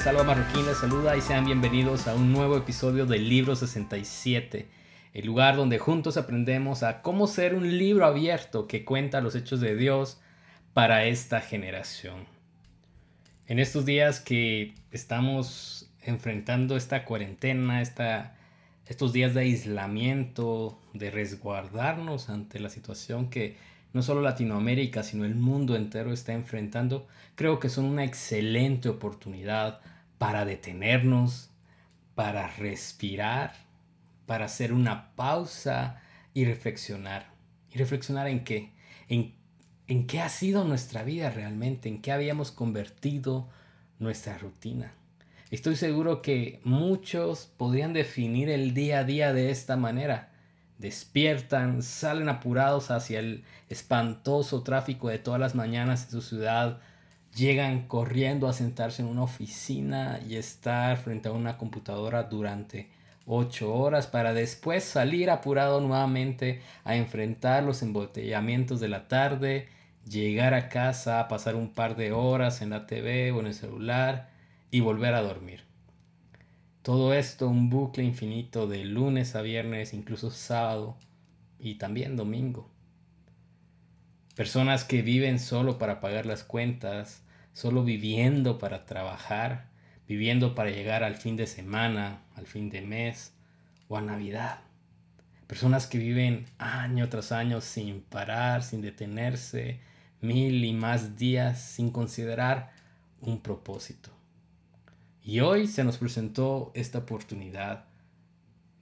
¿qué tal? Salva Marroquín les saluda y sean bienvenidos a un nuevo episodio del Libro 67, el lugar donde juntos aprendemos a cómo ser un libro abierto que cuenta los hechos de Dios para esta generación. En estos días que estamos enfrentando esta cuarentena, esta, estos días de aislamiento, de resguardarnos ante la situación que no solo Latinoamérica, sino el mundo entero está enfrentando, creo que son una excelente oportunidad para detenernos, para respirar, para hacer una pausa y reflexionar. ¿Y reflexionar en qué? En, en qué ha sido nuestra vida realmente, en qué habíamos convertido nuestra rutina. Estoy seguro que muchos podrían definir el día a día de esta manera despiertan, salen apurados hacia el espantoso tráfico de todas las mañanas en su ciudad, llegan corriendo a sentarse en una oficina y estar frente a una computadora durante ocho horas para después salir apurado nuevamente a enfrentar los embotellamientos de la tarde, llegar a casa, pasar un par de horas en la TV o en el celular y volver a dormir. Todo esto un bucle infinito de lunes a viernes, incluso sábado y también domingo. Personas que viven solo para pagar las cuentas, solo viviendo para trabajar, viviendo para llegar al fin de semana, al fin de mes o a Navidad. Personas que viven año tras año sin parar, sin detenerse, mil y más días sin considerar un propósito. Y hoy se nos presentó esta oportunidad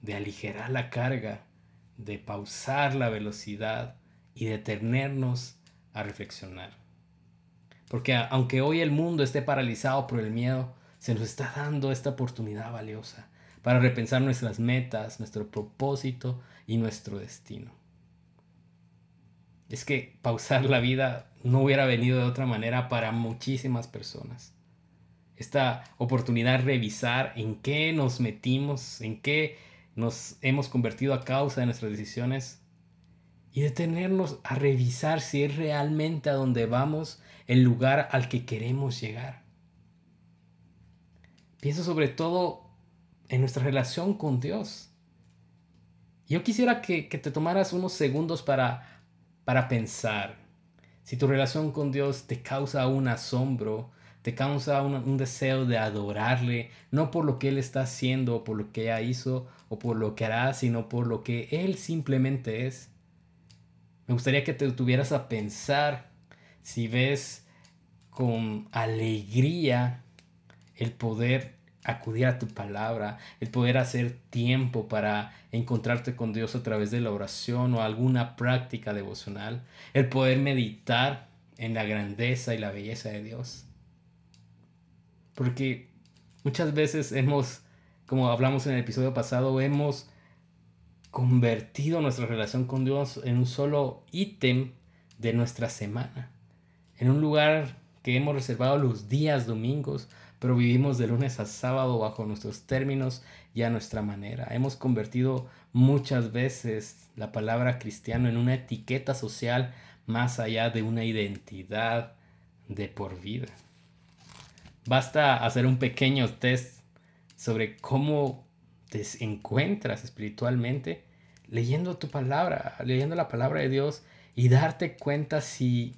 de aligerar la carga, de pausar la velocidad y detenernos a reflexionar. Porque aunque hoy el mundo esté paralizado por el miedo, se nos está dando esta oportunidad valiosa para repensar nuestras metas, nuestro propósito y nuestro destino. Es que pausar la vida no hubiera venido de otra manera para muchísimas personas esta oportunidad de revisar en qué nos metimos, en qué nos hemos convertido a causa de nuestras decisiones y detenernos a revisar si es realmente a donde vamos el lugar al que queremos llegar. Pienso sobre todo en nuestra relación con Dios. Yo quisiera que, te tomaras unos segundos para, para pensar si tu relación con Dios te causa un asombro, te causa un, deseo de adorarle, no por lo que Él está haciendo, por lo que ella hizo, o por lo que hará, sino por lo que Él simplemente es. Me gustaría que te tuvieras a pensar si ves con alegría el poder acudir a tu palabra, el poder hacer tiempo para encontrarte con Dios a través de la oración o alguna práctica devocional, el poder meditar en la grandeza y la belleza de Dios. Porque muchas veces hemos, como hablamos en el episodio pasado, hemos convertido nuestra relación con Dios en un solo ítem de nuestra semana. En un lugar que hemos reservado los días domingos, pero vivimos de lunes a sábado bajo nuestros términos y a nuestra manera. Hemos convertido muchas veces la palabra cristiano en una etiqueta social más allá de una identidad de por vida. Basta hacer un pequeño test sobre cómo te encuentras espiritualmente leyendo tu palabra, leyendo la palabra de Dios y darte cuenta si,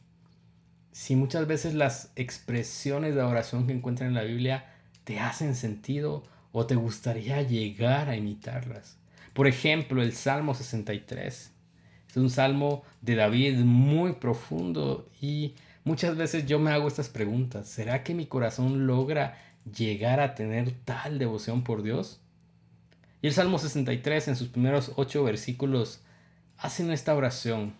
si muchas veces las expresiones de oración que encuentran en la Biblia te hacen sentido o te gustaría llegar a imitarlas. Por ejemplo, el Salmo 63. Es un salmo de David muy profundo y Muchas veces yo me hago estas preguntas. ¿Será que mi corazón logra llegar a tener tal devoción por Dios? Y el Salmo 63 en sus primeros ocho versículos hacen esta oración.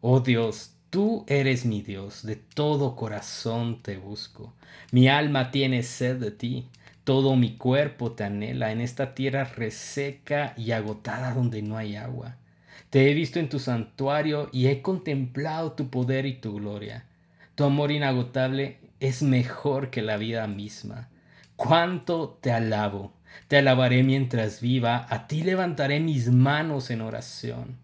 Oh Dios, tú eres mi Dios, de todo corazón te busco. Mi alma tiene sed de ti, todo mi cuerpo te anhela en esta tierra reseca y agotada donde no hay agua. Te he visto en tu santuario y he contemplado tu poder y tu gloria. Tu amor inagotable es mejor que la vida misma. Cuánto te alabo. Te alabaré mientras viva, a ti levantaré mis manos en oración.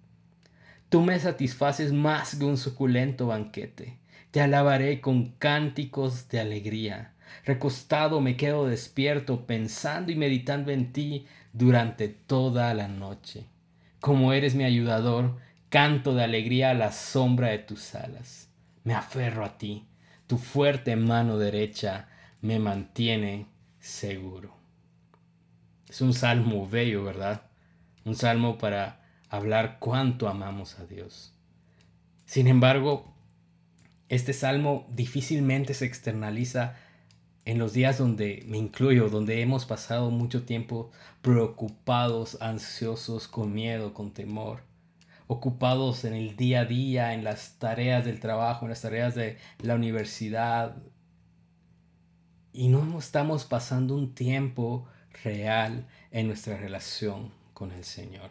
Tú me satisfaces más que un suculento banquete. Te alabaré con cánticos de alegría. Recostado me quedo despierto, pensando y meditando en ti durante toda la noche. Como eres mi ayudador, canto de alegría a la sombra de tus alas. Me aferro a ti, tu fuerte mano derecha me mantiene seguro. Es un salmo bello, ¿verdad? Un salmo para hablar cuánto amamos a Dios. Sin embargo, este salmo difícilmente se externaliza en los días donde me incluyo, donde hemos pasado mucho tiempo preocupados, ansiosos, con miedo, con temor, ocupados en el día a día, en las tareas del trabajo, en las tareas de la universidad, y no estamos pasando un tiempo real en nuestra relación con el Señor.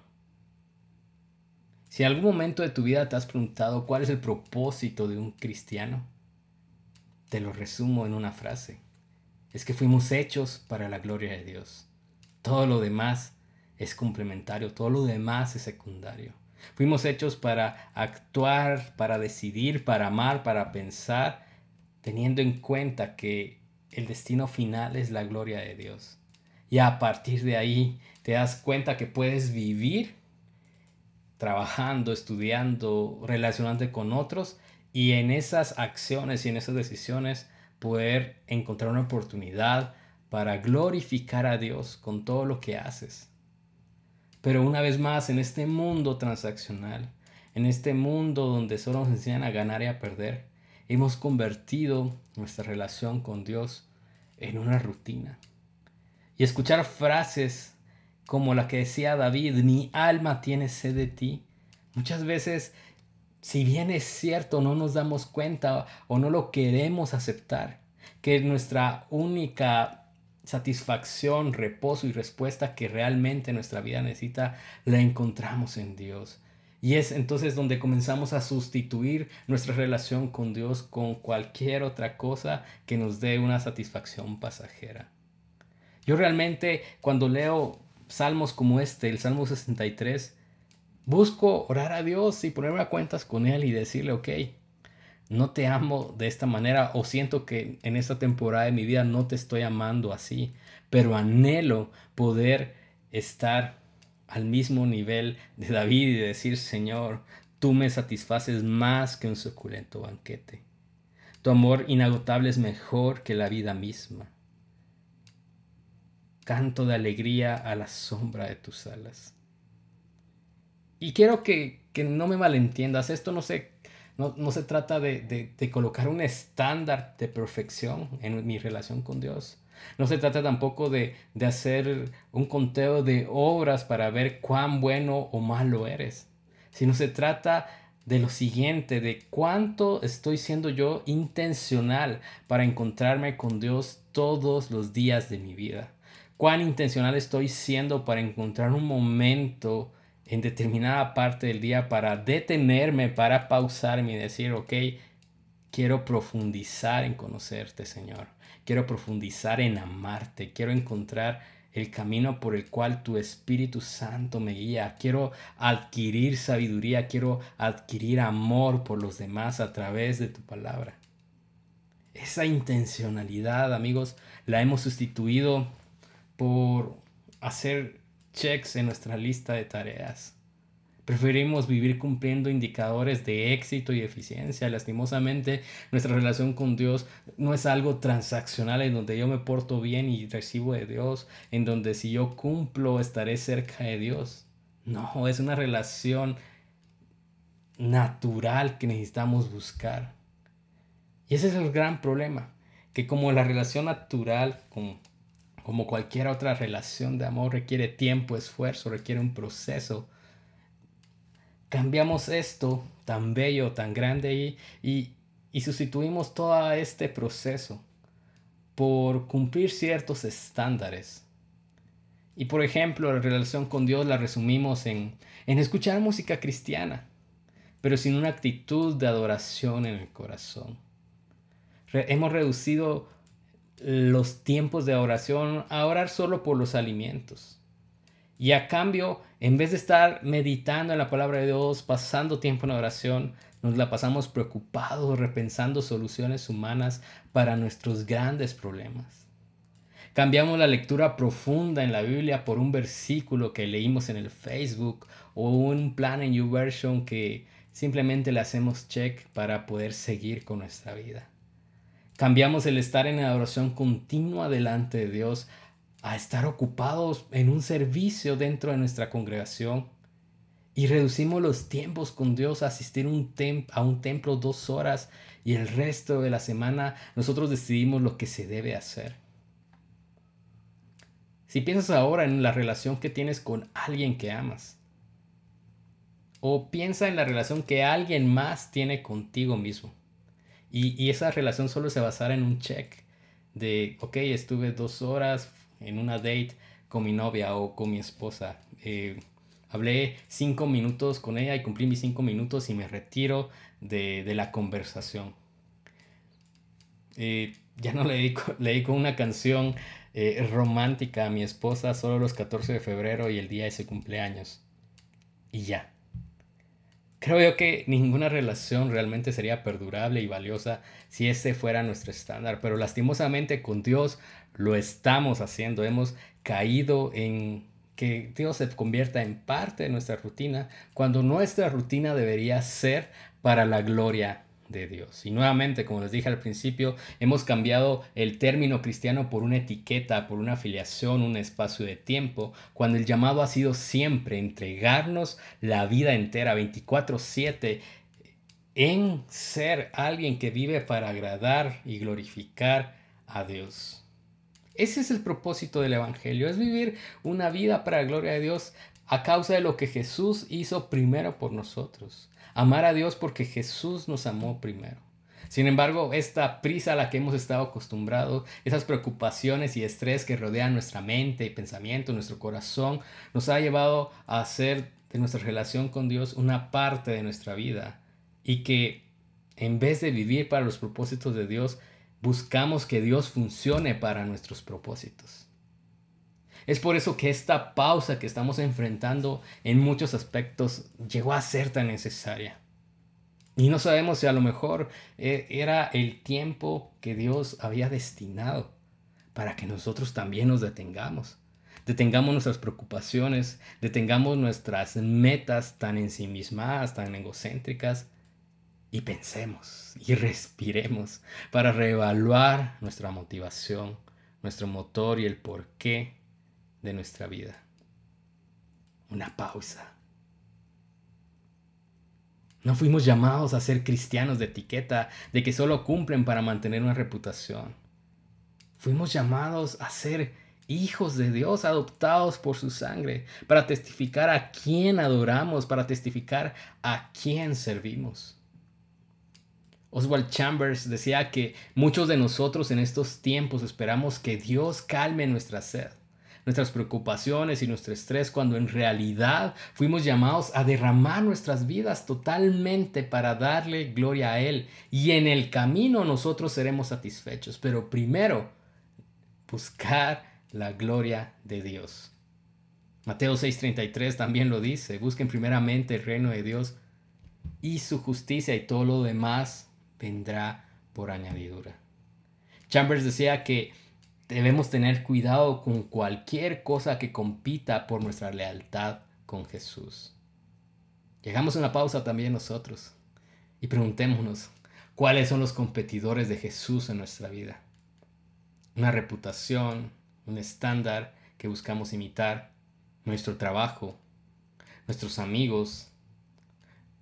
Si en algún momento de tu vida te has preguntado cuál es el propósito de un cristiano, te lo resumo en una frase. Es que fuimos hechos para la gloria de Dios. Todo lo demás es complementario, todo lo demás es secundario. Fuimos hechos para actuar, para decidir, para amar, para pensar, teniendo en cuenta que el destino final es la gloria de Dios. Y a partir de ahí te das cuenta que puedes vivir trabajando, estudiando, relacionándote con otros y en esas acciones y en esas decisiones poder encontrar una oportunidad para glorificar a Dios con todo lo que haces. Pero una vez más, en este mundo transaccional, en este mundo donde solo nos enseñan a ganar y a perder, hemos convertido nuestra relación con Dios en una rutina. Y escuchar frases como la que decía David, mi alma tiene sed de ti. Muchas veces, si bien es cierto, no nos damos cuenta o no lo queremos aceptar, que nuestra única satisfacción, reposo y respuesta que realmente nuestra vida necesita, la encontramos en Dios. Y es entonces donde comenzamos a sustituir nuestra relación con Dios con cualquier otra cosa que nos dé una satisfacción pasajera. Yo realmente cuando leo salmos como este, el Salmo 63, busco orar a Dios y ponerme a cuentas con Él y decirle, ok, no te amo de esta manera o siento que en esta temporada de mi vida no te estoy amando así, pero anhelo poder estar al mismo nivel de David y decir, Señor, tú me satisfaces más que un suculento banquete. Tu amor inagotable es mejor que la vida misma canto de alegría a la sombra de tus alas. Y quiero que, no me malentiendas, esto no se, no, se trata de, colocar un estándar de perfección en mi relación con Dios. No se trata tampoco de, de hacer un conteo de obras para ver cuán bueno o malo eres, sino se trata de lo siguiente, de cuánto estoy siendo yo intencional para encontrarme con Dios todos los días de mi vida cuán intencional estoy siendo para encontrar un momento en determinada parte del día para detenerme, para pausarme y decir, ok, quiero profundizar en conocerte, Señor. Quiero profundizar en amarte. Quiero encontrar el camino por el cual tu Espíritu Santo me guía. Quiero adquirir sabiduría. Quiero adquirir amor por los demás a través de tu palabra. Esa intencionalidad, amigos, la hemos sustituido por hacer checks en nuestra lista de tareas. Preferimos vivir cumpliendo indicadores de éxito y eficiencia. Lastimosamente, nuestra relación con Dios no es algo transaccional en donde yo me porto bien y recibo de Dios, en donde si yo cumplo estaré cerca de Dios. No, es una relación natural que necesitamos buscar. Y ese es el gran problema, que como la relación natural con como cualquier otra relación de amor, requiere tiempo, esfuerzo, requiere un proceso. Cambiamos esto tan bello, tan grande y, y, sustituimos todo este proceso por cumplir ciertos estándares. Y por ejemplo, la relación con Dios la resumimos en, en escuchar música cristiana, pero sin una actitud de adoración en el corazón. hemos reducido los tiempos de oración a orar solo por los alimentos. Y a cambio, en vez de estar meditando en la palabra de Dios, pasando tiempo en oración, nos la pasamos preocupados, repensando soluciones humanas para nuestros grandes problemas. Cambiamos la lectura profunda en la Biblia por un versículo que leímos en el Facebook o un plan en YouVersion que simplemente le hacemos check para poder seguir con nuestra vida. Cambiamos el estar en la oración continua delante de Dios a estar ocupados en un servicio dentro de nuestra congregación y reducimos los tiempos con Dios a asistir a un templo dos horas y el resto de la semana nosotros decidimos lo que se debe hacer. Si piensas ahora en la relación que tienes con alguien que amas, o piensa en la relación que alguien más tiene contigo mismo, y, y esa relación solo se basara en un check de, ok, estuve dos horas, en una date con mi novia o con mi esposa. Eh, hablé cinco minutos con ella y cumplí mis cinco minutos y me retiro de, la conversación. Eh, ya no le dedico, le una canción eh, romántica a mi esposa solo los 14 de febrero y el día de ese cumpleaños. Y ya. Creo yo que ninguna relación realmente sería perdurable y valiosa si ese fuera nuestro estándar, pero lastimosamente con Dios lo estamos haciendo. Hemos caído en que Dios se convierta en parte de nuestra rutina cuando nuestra rutina debería ser para la gloria de Dios. Y nuevamente, como les dije al principio, hemos cambiado el término cristiano por una etiqueta, por una afiliación, un espacio de tiempo, cuando el llamado ha sido siempre entregarnos la vida entera, 24/7, en ser alguien que vive para agradar y glorificar a Dios. Ese es el propósito del Evangelio, es vivir una vida para la gloria de Dios a causa de lo que Jesús hizo primero por nosotros amar a Dios porque Jesús nos amó primero. Sin embargo, esta prisa a la que hemos estado acostumbrados, esas preocupaciones y estrés que rodean nuestra mente y pensamiento, nuestro corazón, nos ha llevado a hacer de nuestra relación con Dios una parte de nuestra vida y que en vez de vivir para los propósitos de Dios, buscamos que Dios funcione para nuestros propósitos. Es por eso que esta pausa que estamos enfrentando en muchos aspectos llegó a ser tan necesaria. Y no sabemos si a lo mejor eh, era el tiempo que Dios había destinado para que nosotros también nos detengamos. Detengamos nuestras preocupaciones, detengamos nuestras metas tan ensimismadas, tan egocéntricas y pensemos y respiremos para reevaluar nuestra motivación, nuestro motor y el por qué de nuestra vida. Una pausa. No fuimos llamados a ser cristianos de etiqueta, de que solo cumplen para mantener una reputación. Fuimos llamados a ser hijos de Dios adoptados por su sangre, para testificar a quién adoramos, para testificar a quién servimos. Oswald Chambers decía que muchos de nosotros en estos tiempos esperamos que Dios calme nuestra sed nuestras preocupaciones y nuestro estrés cuando en realidad fuimos llamados a derramar nuestras vidas totalmente para darle gloria a Él. Y en el camino nosotros seremos satisfechos, pero primero buscar la gloria de Dios. Mateo 6:33 también lo dice, busquen primeramente el reino de Dios y su justicia y todo lo demás vendrá por añadidura. Chambers decía que Debemos tener cuidado con cualquier cosa que compita por nuestra lealtad con Jesús. Llegamos a una pausa también nosotros y preguntémonos, ¿cuáles son los competidores de Jesús en nuestra vida? Una reputación, un estándar que buscamos imitar, nuestro trabajo, nuestros amigos,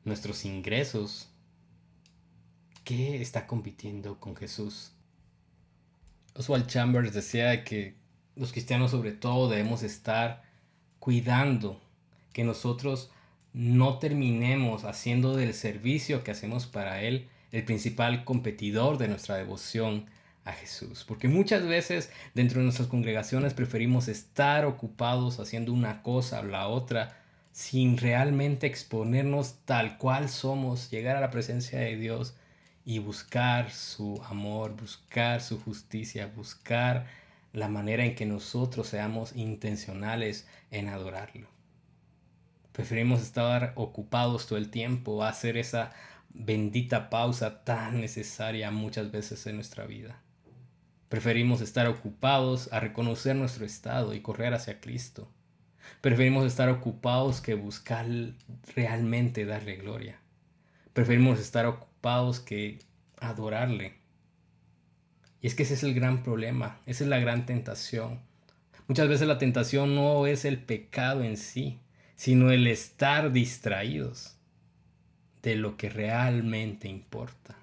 nuestros ingresos. ¿Qué está compitiendo con Jesús? Oswald Chambers decía que los cristianos sobre todo debemos estar cuidando que nosotros no terminemos haciendo del servicio que hacemos para Él el principal competidor de nuestra devoción a Jesús. Porque muchas veces dentro de nuestras congregaciones preferimos estar ocupados haciendo una cosa o la otra sin realmente exponernos tal cual somos, llegar a la presencia de Dios y buscar su amor, buscar su justicia, buscar la manera en que nosotros seamos intencionales en adorarlo. Preferimos estar ocupados todo el tiempo, hacer esa bendita pausa tan necesaria muchas veces en nuestra vida. Preferimos estar ocupados a reconocer nuestro estado y correr hacia Cristo. Preferimos estar ocupados que buscar realmente darle gloria. Preferimos estar ocupados que adorarle. Y es que ese es el gran problema, esa es la gran tentación. Muchas veces la tentación no es el pecado en sí, sino el estar distraídos de lo que realmente importa.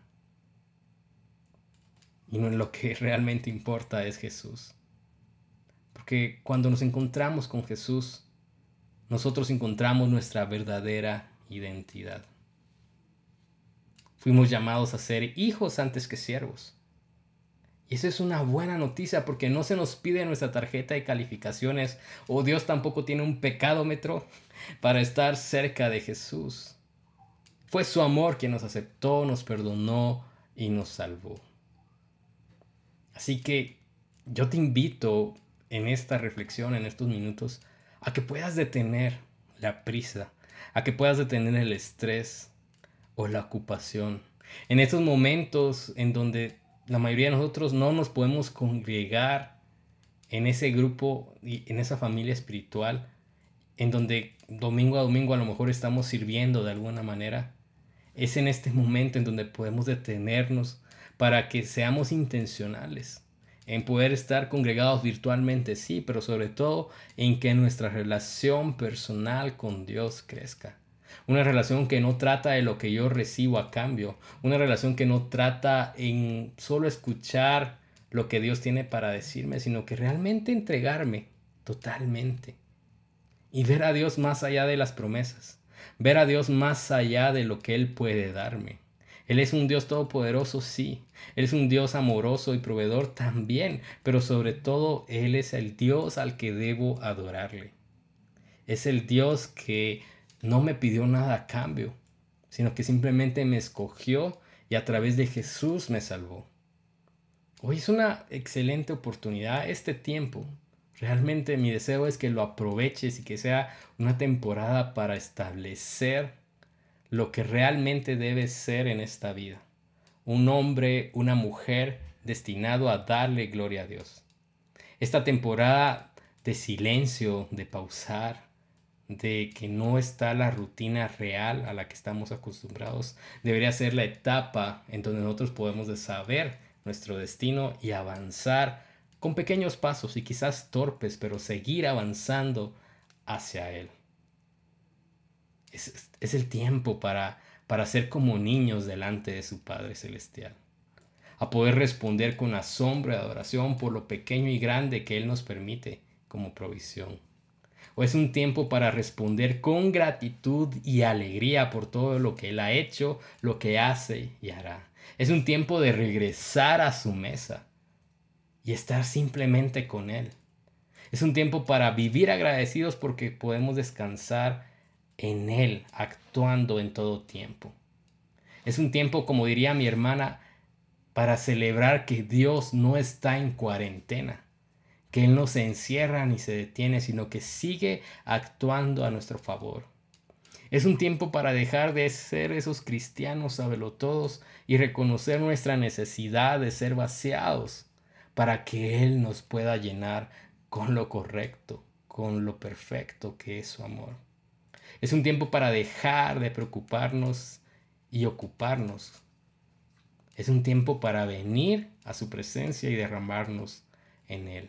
Y no lo que realmente importa es Jesús. Porque cuando nos encontramos con Jesús, nosotros encontramos nuestra verdadera identidad. Fuimos llamados a ser hijos antes que siervos. Y eso es una buena noticia porque no se nos pide nuestra tarjeta de calificaciones o Dios tampoco tiene un pecadómetro para estar cerca de Jesús. Fue su amor quien nos aceptó, nos perdonó y nos salvó. Así que yo te invito en esta reflexión, en estos minutos, a que puedas detener la prisa, a que puedas detener el estrés o la ocupación. En estos momentos en donde la mayoría de nosotros no nos podemos congregar en ese grupo y en esa familia espiritual, en donde domingo a domingo a lo mejor estamos sirviendo de alguna manera, es en este momento en donde podemos detenernos para que seamos intencionales en poder estar congregados virtualmente, sí, pero sobre todo en que nuestra relación personal con Dios crezca. Una relación que no trata de lo que yo recibo a cambio. Una relación que no trata en solo escuchar lo que Dios tiene para decirme, sino que realmente entregarme totalmente. Y ver a Dios más allá de las promesas. Ver a Dios más allá de lo que Él puede darme. Él es un Dios todopoderoso, sí. Él es un Dios amoroso y proveedor también. Pero sobre todo, Él es el Dios al que debo adorarle. Es el Dios que no me pidió nada a cambio, sino que simplemente me escogió y a través de Jesús me salvó. Hoy es una excelente oportunidad este tiempo. Realmente mi deseo es que lo aproveches y que sea una temporada para establecer lo que realmente debe ser en esta vida. Un hombre, una mujer destinado a darle gloria a Dios. Esta temporada de silencio, de pausar, de que no está la rutina real a la que estamos acostumbrados, debería ser la etapa en donde nosotros podemos saber nuestro destino y avanzar con pequeños pasos y quizás torpes, pero seguir avanzando hacia Él. Es, es el tiempo para, para ser como niños delante de su Padre Celestial, a poder responder con asombro y adoración por lo pequeño y grande que Él nos permite como provisión o es un tiempo para responder con gratitud y alegría por todo lo que Él ha hecho, lo que hace y hará. Es un tiempo de regresar a su mesa y estar simplemente con Él. Es un tiempo para vivir agradecidos porque podemos descansar en Él, actuando en todo tiempo. Es un tiempo, como diría mi hermana, para celebrar que Dios no está en cuarentena que Él no se encierra ni se detiene, sino que sigue actuando a nuestro favor. Es un tiempo para dejar de ser esos cristianos todos y reconocer nuestra necesidad de ser vaciados para que Él nos pueda llenar con lo correcto, con lo perfecto que es su amor. Es un tiempo para dejar de preocuparnos y ocuparnos. Es un tiempo para venir a su presencia y derramarnos en Él.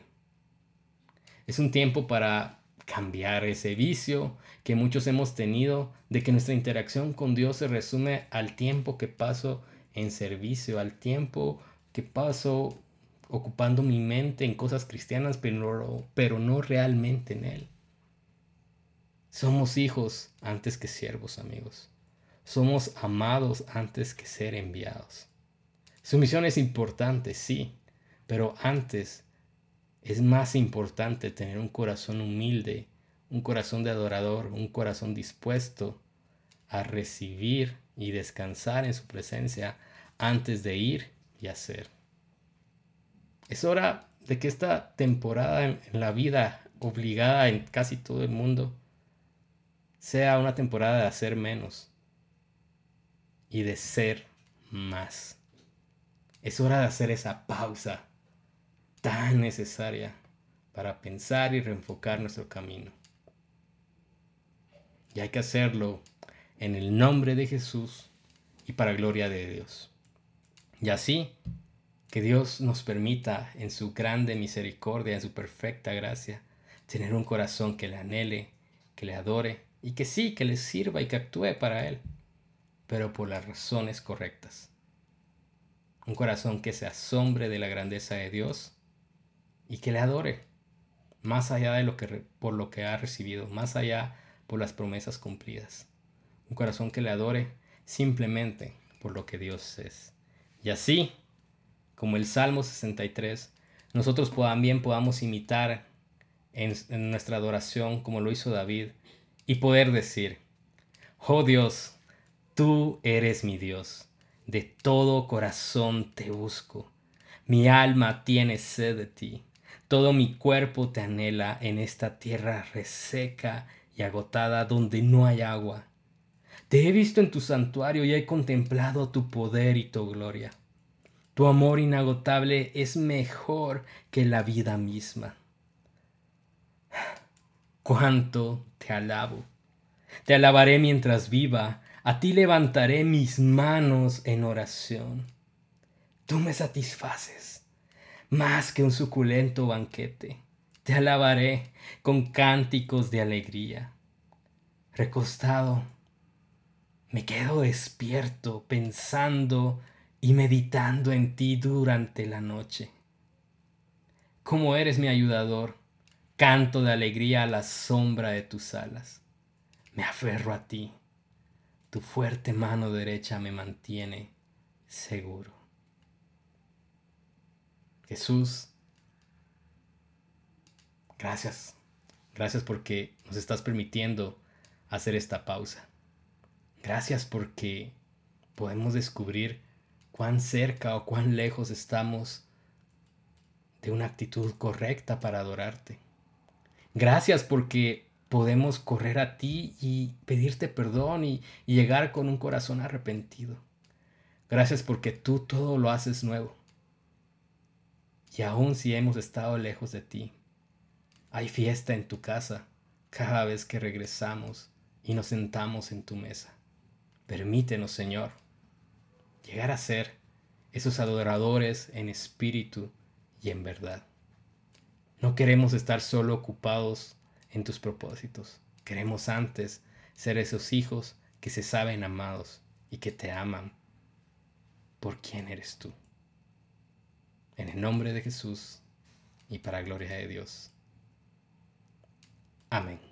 Es un tiempo para cambiar ese vicio que muchos hemos tenido de que nuestra interacción con Dios se resume al tiempo que paso en servicio, al tiempo que paso ocupando mi mente en cosas cristianas, pero, pero no realmente en Él. Somos hijos antes que siervos, amigos. Somos amados antes que ser enviados. Su misión es importante, sí, pero antes es más importante tener un corazón humilde, un corazón de adorador, un corazón dispuesto a recibir y descansar en su presencia antes de ir y hacer. Es hora de que esta temporada en, la vida obligada en casi todo el mundo sea una temporada de hacer menos y de ser más. Es hora de hacer esa pausa tan necesaria para pensar y reenfocar nuestro camino. Y hay que hacerlo en el nombre de Jesús y para gloria de Dios. Y así, que Dios nos permita en su grande misericordia, en su perfecta gracia, tener un corazón que le anhele, que le adore y que sí, que le sirva y que actúe para Él, pero por las razones correctas. Un corazón que se asombre de la grandeza de Dios y que le adore, más allá de lo que por lo que ha recibido, más allá por las promesas cumplidas. Un corazón que le adore simplemente por lo que Dios es. Y así, como el Salmo 63, nosotros también podamos imitar en, en nuestra adoración como lo hizo David y poder decir, oh Dios, tú eres mi Dios, de todo corazón te busco, mi alma tiene sed de ti, todo mi cuerpo te anhela en esta tierra reseca y agotada donde no hay agua. Te he visto en tu santuario y he contemplado tu poder y tu gloria. Tu amor inagotable es mejor que la vida misma. Cuánto te alabo. Te alabaré mientras viva. A ti levantaré mis manos en oración. Tú me satisfaces más que un suculento banquete. Te alabaré con cánticos de alegría. Recostado, me quedo despierto pensando y meditando en ti durante la noche. Como eres mi ayudador, canto de alegría a la sombra de tus alas. Me aferro a ti. Tu fuerte mano derecha me mantiene seguro. Jesús, gracias. Gracias porque nos estás permitiendo hacer esta pausa. Gracias porque podemos descubrir cuán cerca o cuán lejos estamos de una actitud correcta para adorarte. Gracias porque podemos correr a ti y pedirte perdón y, llegar con un corazón arrepentido. Gracias porque tú todo lo haces nuevo. Y aun si hemos estado lejos de ti, hay fiesta en tu casa cada vez que regresamos y nos sentamos en tu mesa. Permítenos, Señor, llegar a ser esos adoradores en espíritu y en verdad. No queremos estar solo ocupados en tus propósitos. Queremos antes ser esos hijos que se saben amados y que te aman por quién eres tú. En el nombre de Jesús y para gloria de Dios. Amén.